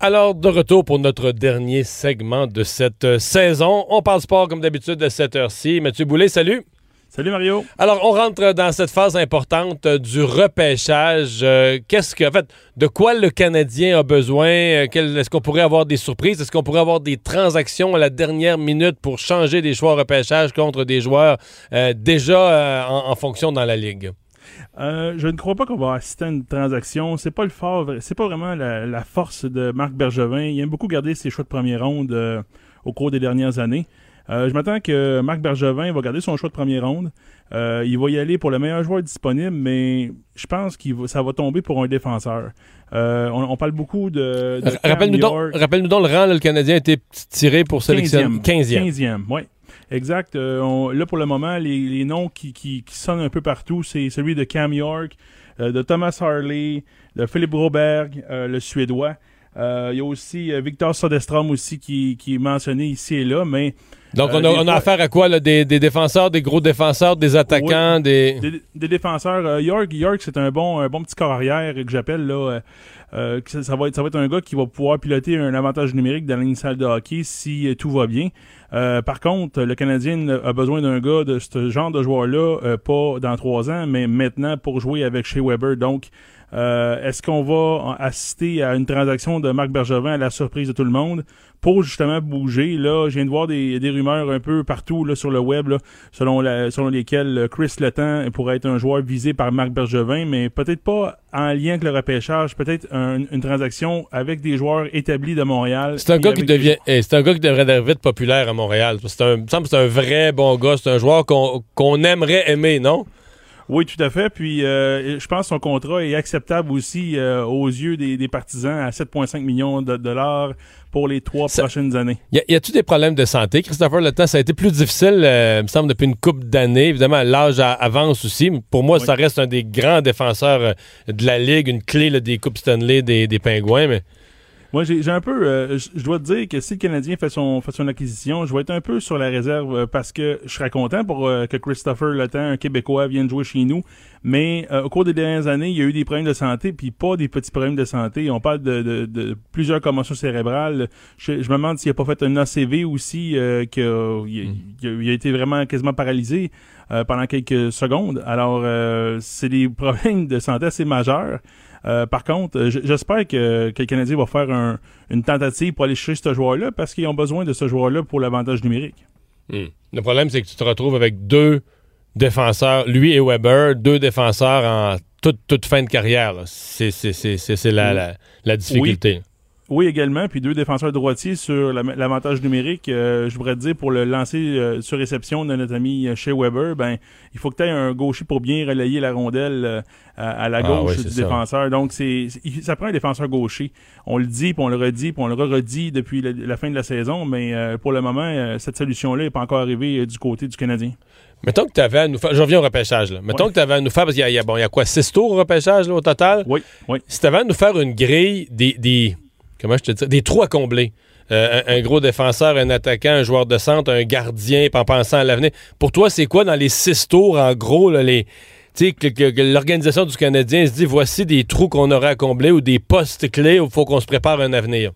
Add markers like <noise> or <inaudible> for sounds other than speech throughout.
Alors, de retour pour notre dernier segment de cette euh, saison. On parle sport comme d'habitude à cette heure-ci. Mathieu Boulet, salut. Salut Mario. Alors, on rentre dans cette phase importante euh, du repêchage. Euh, qu'est-ce que, en fait, de quoi le Canadien a besoin? Est-ce qu'on pourrait avoir des surprises? Est-ce qu'on pourrait avoir des transactions à la dernière minute pour changer des choix repêchage contre des joueurs déjà en, fonction dans la Ligue? Je ne crois pas qu'on va assister à une transaction. C'est pas le fort, c'est pas vraiment la, force de Marc Bergevin. Il aime beaucoup garder ses choix de première ronde au cours des dernières années. Euh, je m'attends que Marc Bergevin va garder son choix de première ronde. Euh, il va y aller pour le meilleur joueur disponible, mais je pense que ça va tomber pour un défenseur. Euh, on, parle beaucoup de. Rappelle-nous donc, rappelle le rang, le Canadien a été tiré pour sélectionner 15e. 15e, oui. Exact. là, pour le moment, les, noms qui, qui, sonnent un peu partout, c'est celui de Cam York, de Thomas Harley, de Philippe Broberg, le Suédois. Il y a aussi Victor Sodestrom aussi qui, qui, est mentionné ici et là, mais donc, on, a, affaire à quoi? Là, des, défenseurs, des gros défenseurs, des attaquants, des... des... défenseurs. Euh, York, York c'est un bon, un bon petit corps arrière que j'appelle. là. Euh, euh, ça, va être, ça va être un gars qui va pouvoir piloter un avantage numérique dans salle de hockey si tout va bien. par contre, le Canadien a besoin d'un gars de ce genre de joueur-là, pas dans trois ans, mais maintenant pour jouer avec Shea Weber. Donc, est-ce qu'on va assister à une transaction de Marc Bergevin à la surprise de tout le monde? pour justement bouger. Là, je viens de voir des, des rumeurs un peu partout là, sur le web, là, selon, la, selon lesquelles Chris Letang pourrait être un joueur visé par Marc Bergevin, mais peut-être pas en lien avec le repêchage, peut-être une transaction avec des joueurs établis de Montréal. C'est un gars qui devient, eh, c'est un gars qui devrait devenir populaire à Montréal. C'est un, me semble que c'est un vrai bon gars, c'est un joueur qu'on qu'on aimerait aimer, non? Oui, tout à fait. Puis euh, je pense que son contrat est acceptable aussi euh, aux yeux des, des partisans à 7,5 millions de dollars pour les trois prochaines années. Y, a, t il des problèmes de santé, Christopher? Le temps, ça a été plus difficile, euh, il me semble, depuis une couple d'années. Évidemment, l'âge avance aussi. Pour moi, ça reste un des grands défenseurs de la Ligue, une clé des Coupes Stanley des, des Pingouins. Mais moi, j'ai un peu, euh, je dois te dire que si le Canadien fait son, fait son acquisition, je vais être un peu sur la réserve euh, parce que je serais content pour euh, que Christopher Le Temps, un Québécois, vienne jouer chez nous. Mais au cours des dernières années, il y a eu des problèmes de santé, puis pas des petits problèmes de santé. On parle de, de, de plusieurs commotions cérébrales. Je, me demande s'il a pas fait un ACV aussi, qu'il a, il a, été vraiment quasiment paralysé pendant quelques secondes. Alors, c'est des problèmes de santé assez majeurs. Euh, par contre, euh, j'espère que, que, le Canadien va faire une tentative pour aller chercher ce joueur-là parce qu'ils ont besoin de ce joueur-là pour l'avantage numérique. Hmm. Le problème, c'est que tu te retrouves avec deux défenseurs, lui et Weber, deux défenseurs en toute, toute fin de carrière. C'est la, la, la, difficulté. Oui, également. Puis deux défenseurs droitiers sur l'avantage numérique. Euh, je voudrais te dire, pour le lancer euh, sur réception de notre ami chez Weber, ben il faut que tu aies un gaucher pour bien relayer la rondelle euh, à, la ah gauche du défenseur. Donc, c'est ça prend un défenseur gaucher. On le dit, puis on le redit, puis on le redit depuis la, fin de la saison, mais pour le moment, cette solution-là n'est pas encore arrivée du côté du Canadien. Mettons que tu avais à nous faire. Je reviens au repêchage. Là. Mettons que tu avais à nous faire. Parce qu'il y, a, bon, il y a quoi, six tours au repêchage au total? Oui, oui. Si tu avais à nous faire une grille des, des comment je te dis, des trous à combler. Euh, un, gros défenseur, un attaquant, un joueur de centre, un gardien, en pensant à l'avenir. Pour toi, c'est quoi dans les six tours, en gros, là, les, l'organisation du Canadien se dit voici des trous qu'on aurait à combler ou des postes clés où il faut qu'on se prépare un avenir?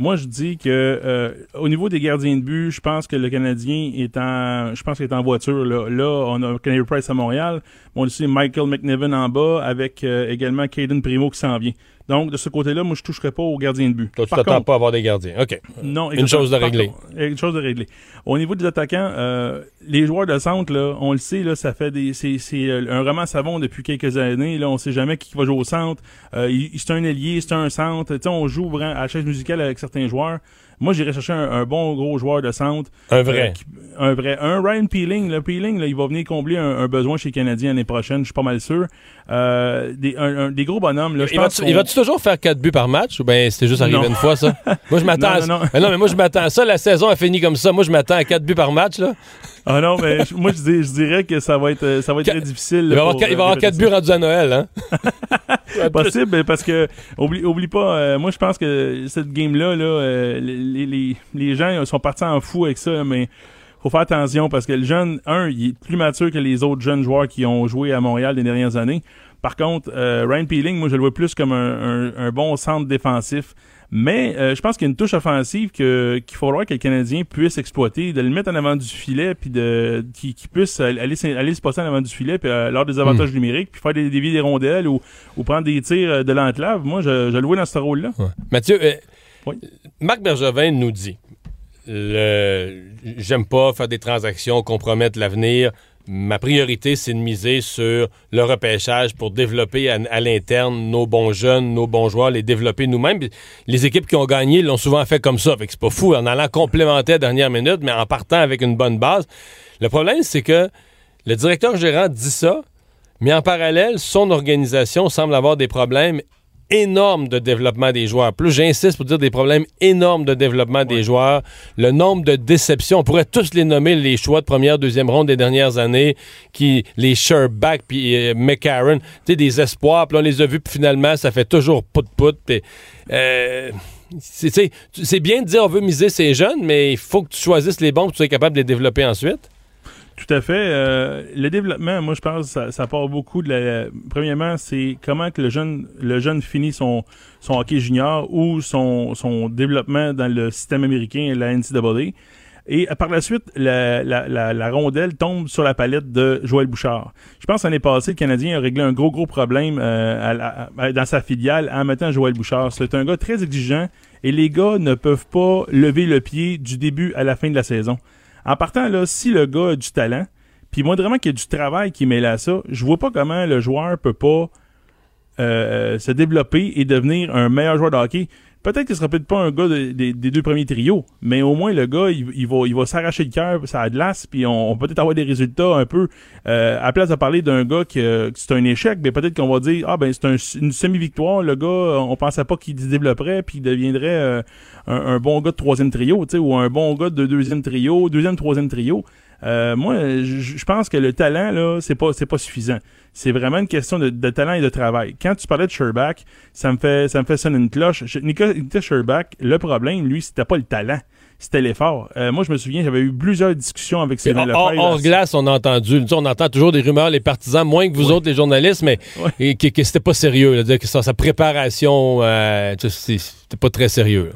Moi, je dis que euh, au niveau des gardiens de but, je pense que le Canadien est en, je pense qu'il est en voiture. Là, on a Kenny Price à Montréal, on a aussi Michael McNiven en bas, avec euh, également Caden Primo qui s'en vient. Donc, de ce côté-là, moi, je toucherai pas aux gardiens de but. Toi, tu t'attends pas à avoir des gardiens. OK. Non, Une chose de régler. Une chose de régler. Au niveau des attaquants, euh, les joueurs de centre, là, on le sait, là, ça fait des, c'est, c'est euh, un roman savon depuis quelques années. Là, on sait jamais qui va jouer au centre. Euh, c'est un ailier, c'est un centre. sais, on joue à la chaise musicale avec certains joueurs. Moi, j'irais chercher un, bon gros joueur de centre. Un vrai. un vrai. Un Ryan Peeling. Le Peeling, là, il va venir combler un, besoin chez les Canadiens l'année prochaine, je suis pas mal sûr. des, des gros bonhommes. Là, il va-tu toujours faire 4 buts par match ou bien c'était juste arrivé une fois, ça? <laughs> moi, je m'attends à... non, non, mais moi, je m'attends à ça. La saison a fini comme ça. Moi, je m'attends à 4 buts par match, là. Ah non, mais moi, je, je, dirais que ça va être, ça va être très difficile. Il va, avoir, il va avoir 4 buts rendus à Noël, hein? <laughs> Possible, parce que, oublie, oublie pas, euh, moi, je pense que cette game-là, là, euh, les, les, les, gens sont partis en fou avec ça, mais faut faire attention parce que le jeune, un, il est plus mature que les autres jeunes joueurs qui ont joué à Montréal les dernières années. Par contre, euh, Ryan Peeling, moi, je le vois plus comme un, un bon centre défensif. Mais euh, je pense qu'il y a une touche offensive que qu'il faudra que les Canadiens puissent exploiter, de le mettre en avant du filet, puis de qui, puisse aller, aller se passer en avant du filet, puis euh, lors des avantages hmm. numériques, puis faire des dévier des rondelles ou, ou prendre des tirs de l'enclave. Moi, je, je le vois dans ce rôle-là. Mathieu, Marc Bergevin nous dit j'aime pas faire des transactions compromettre l'avenir ma priorité, c'est de miser sur le repêchage pour développer à, l'interne nos bons jeunes, nos bons joueurs, les développer nous-mêmes. Les équipes qui ont gagné l'ont souvent fait comme ça. C'est pas fou en allant complémenter à dernière minute, mais en partant avec une bonne base. Le problème, c'est que le directeur gérant dit ça, mais en parallèle, son organisation semble avoir des problèmes énorme de développement des joueurs. Plus j'insiste pour dire des problèmes énormes de développement des joueurs, le nombre de déceptions, on pourrait tous les nommer les choix de première, deuxième ronde des dernières années, qui les Sherback puis euh, McCarron, tu sais des espoirs, puis on les a vus puis finalement ça fait toujours put put. Euh, c'est bien de dire on veut miser ces jeunes, mais il faut que tu choisisses les bons pour que tu sois capable de les développer ensuite. Tout à fait. Euh, le développement, moi, je pense, ça, ça part beaucoup de la. Premièrement, c'est comment que le jeune, le jeune finit son, son hockey junior ou son, son développement dans le système américain, la NCAA. Et par la suite, la, la, la, rondelle tombe sur la palette de Joël Bouchard. Je pense l'année passée, le Canadien a réglé un gros, gros problème euh, dans sa filiale en mettant Joël Bouchard. C'est un gars très exigeant et les gars ne peuvent pas lever le pied du début à la fin de la saison. En partant, là, si le gars a du talent, puis moi, vraiment qu'il y a du travail qui mêle à ça, je vois pas comment le joueur peut pas euh, se développer et devenir un meilleur joueur de hockey. Peut-être qu'il sera peut-être pas un gars des deux premiers trios, mais au moins le gars, il, va, il va s'arracher le cœur, ça a de l'as, puis on, peut peut-être avoir des résultats un peu. Euh, à place de parler d'un gars qui, c'est un échec, mais peut-être qu'on va dire ah ben c'est une semi-victoire, le gars, on pensait pas qu'il se développerait puis il deviendrait euh, un, bon gars de troisième trio, tu sais, ou un bon gars de deuxième trio, deuxième, troisième trio. Euh, moi, je pense que le talent là, c'est pas c'est pas suffisant. C'est vraiment une question de, talent et de travail. Quand tu parlais de Sherback, ça me fait ça me fait sonner une cloche. Nicolas Sherback, le problème, lui, c'était pas le talent c'était l'effort. Euh, moi, je me souviens, j'avais eu plusieurs discussions avec Sylvain Lefebvre. Hors glace, on a entendu. On entend toujours des rumeurs, les partisans, moins que vous autres, les journalistes, mais que, c'était pas sérieux. Là, que sa, préparation, euh, c'était pas très sérieux.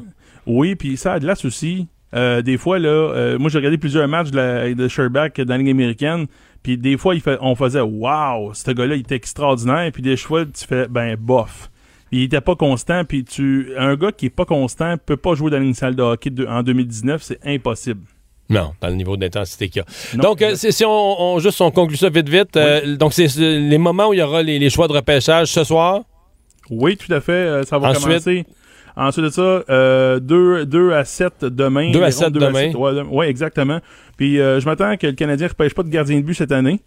Oui, puis ça, à glace aussi, euh, des fois, là, euh, moi j'ai regardé plusieurs matchs de, la, de Sherback dans la Ligue américaine, puis des fois, il fait, on faisait « Wow, ce gars-là, il était extraordinaire », puis des fois, tu fais « Ben, bof ». Il était pas constant, puis tu un gars qui est pas constant peut pas jouer dans une salle de hockey en 2019, c'est impossible. Non, dans le niveau d'intensité qu'il y a. donc, euh, si on, juste on conclut ça vite vite, donc c'est les moments où il y aura les, choix de repêchage ce soir? Oui, tout à fait. ça va commencer. Ensuite de ça, euh, 2, à 7 demain. 2 à 7 demain. Oui, exactement. Puis euh, je m'attends que le Canadien ne repêche pas de gardien de but cette année.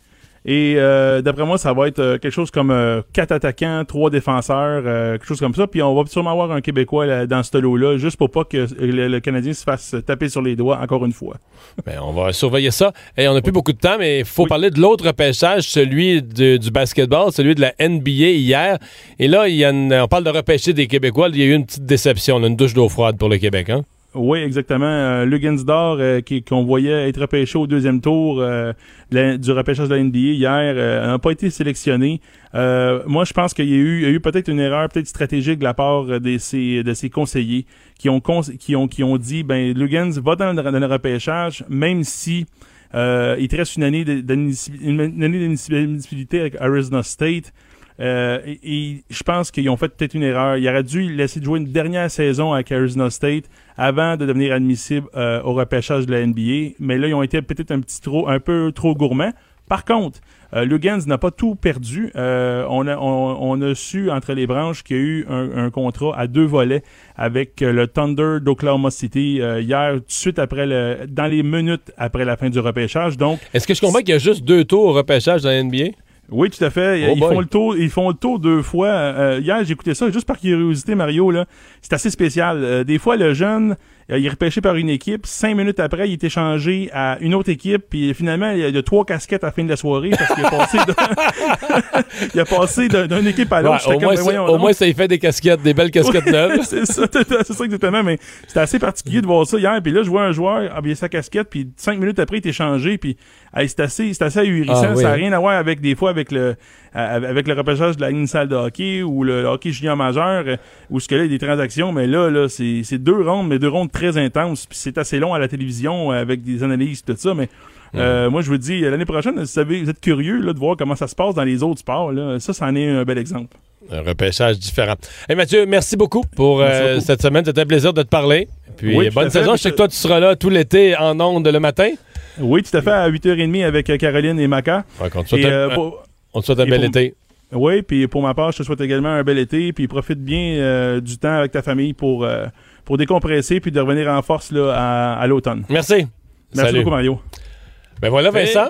Et euh, d'après moi, ça va être euh, quelque chose comme euh, quatre attaquants, trois défenseurs, quelque chose comme ça. Puis on va sûrement avoir un Québécois dans ce lot-là, juste pour pas que le, Canadien se fasse taper sur les doigts encore une fois. <laughs> Ben, on va surveiller ça. Et on n'a plus beaucoup de temps, mais il faut parler de l'autre repêchage, celui du basketball, celui de la NBA hier. Et là, il y a on parle de repêcher des Québécois. Il y a eu une petite déception, une douche d'eau froide pour le Québec. Hein? Oui, exactement. Euh, Lugansdor, euh, qu'on voyait être repêché au deuxième tour euh, du repêchage de la NBA hier, euh, n'a pas été sélectionné. moi, je pense qu'il y a eu, eu peut-être une erreur peut-être stratégique de la part de ses, de conseillers qui ont, qui ont, qui ont dit, ben, Lugans va dans, le repêchage, même si il te reste une année d'inéligibilité avec Arizona State. Euh, et, je pense qu'ils ont fait peut-être une erreur. Il aurait dû laisser jouer une dernière saison avec Arizona State avant de devenir admissible euh, au repêchage de la NBA. Mais là, ils ont été peut-être un petit trop, un peu trop gourmands. Par contre, Euh, Lugans n'a pas tout perdu. Euh, on, a, su entre les branches qu'il y a eu un, contrat à deux volets avec le Thunder d'Oklahoma City hier, tout de suite après le, dans les minutes après la fin du repêchage. Donc, Est-ce que je comprends qu'il y a juste deux tours au repêchage dans la NBA? Oui, tout à fait. Oh ils boy. font le tour, ils font le tour deux fois. Euh, hier, j'écoutais ça juste par curiosité, Mario. Là, c'est assez spécial. Euh, des fois, le jeune, euh, il est repêché par une équipe. Cinq minutes après, il est échangé à une autre équipe. Puis finalement, il y a trois casquettes à la fin de la soirée parce qu'il a passé, <laughs> il a passé d'un- d'une équipe à Ouais, l'autre. J'étais au, moins, ça- voyons au donc. moins, ça y fait des casquettes, des belles casquettes neuves. <laughs> c'est ça, <laughs> c'est ça exactement. Mais c'était assez particulier de voir ça hier. Puis là, je vois un joueur habiller sa casquette, puis cinq minutes après, il est changé. Puis hey, c'est assez, c'est assez ahurissant. Ah, oui, ça n'a hein. rien à voir avec des fois avec le euh, avec le repêchage de la ligne salle de hockey ou le hockey junior majeur euh, où ce que là, il y a des transactions. Mais là, là, c'est deux rondes, mais deux rondes très intenses. Puis c'est assez long à la télévision euh, avec des analyses tout ça. Mais euh, moi, je vous dis, l'année prochaine, vous savez, vous êtes curieux là, de voir comment ça se passe dans les autres sports. Là. Ça, c'en est un bel exemple. Un repêchage différent. Hey Mathieu, merci beaucoup pour Merci euh, beaucoup. cette semaine. C'était un plaisir de te parler. Puis Oui, bonne fait. saison. Je sais que toi, tu seras là tout l'été en ondes le matin. Oui, tout à fait, à 8h30 avec Caroline et Maca. Ouais, on te souhaite Et, un- euh, un- pour- on te souhaite un et bel pour- été. Oui, puis pour ma part, je te souhaite également un bel été, puis profite bien euh, du temps avec ta famille pour, euh, pour décompresser, puis de revenir en force là, à, à l'automne. Merci. Merci Salut. beaucoup, Mario. Ben voilà, Vincent,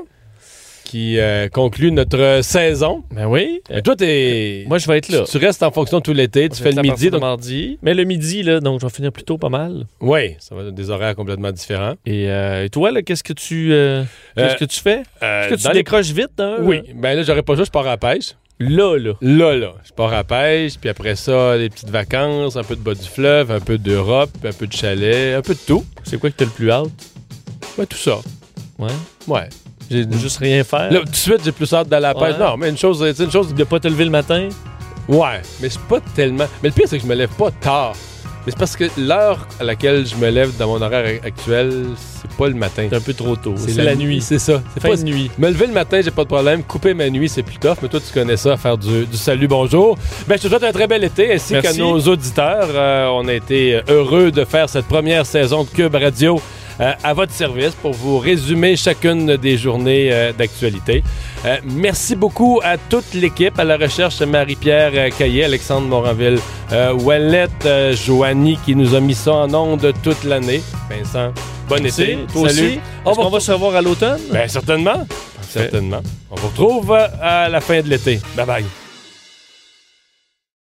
qui euh, conclut notre saison. Ben oui. Et toi, t'es. Moi, je vais être là. Tu, tu restes en fonction tout l'été. Tu fais le midi. Donc... mardi. Mais le midi, là, donc je vais finir plus tôt pas mal. Oui, ça va être des horaires complètement différents. Et, euh, et toi, là, qu'est-ce que tu euh, qu'est-ce Euh, que tu fais? Euh, Est-ce que tu les- décroches vite, hein? Oui. Ben là, j'aurais pas juste, je pars à la pêche. Là, là. Là, là, je pars à pêche, puis après ça, des petites vacances, un peu de bas du fleuve, un peu d'Europe, un peu de chalet, un peu de tout. C'est quoi que t'as le plus hâte? Ouais, tout ça. Ouais. Ouais. J'ai juste rien faire. Là, tout de suite, j'ai plus hâte d'aller à la pêche. Non, mais une chose, c'est une chose. De pas te lever le matin? Ouais, mais c'est pas tellement. Mais le pire, c'est que je me lève pas tard. Mais c'est parce que l'heure à laquelle je me lève dans mon horaire actuel, c'est pas le matin. C'est un peu trop tôt. C'est la, nuit. C'est ça. C'est pas de nuit. Me lever le matin, j'ai pas de problème. Couper ma nuit, c'est plus tough. Mais toi, tu connais ça, faire du, du salut, bonjour. Ben, je te souhaite un très bel été, ainsi qu'à nos auditeurs. Euh, on a été heureux de faire cette première saison de Cube Radio à votre service pour vous résumer chacune des journées euh, d'actualité. Euh, merci beaucoup à toute l'équipe, à la recherche Marie-Pierre euh, Caillé, Alexandre Moranville, euh, euh, Joanie qui nous a mis ça en onde toute l'année. Vincent, bon Merci. été. Toi Salut. aussi. On va qu'on va se revoir à l'automne? ben certainement. Certainement. On vous retrouve euh, à la fin de l'été. Bye bye.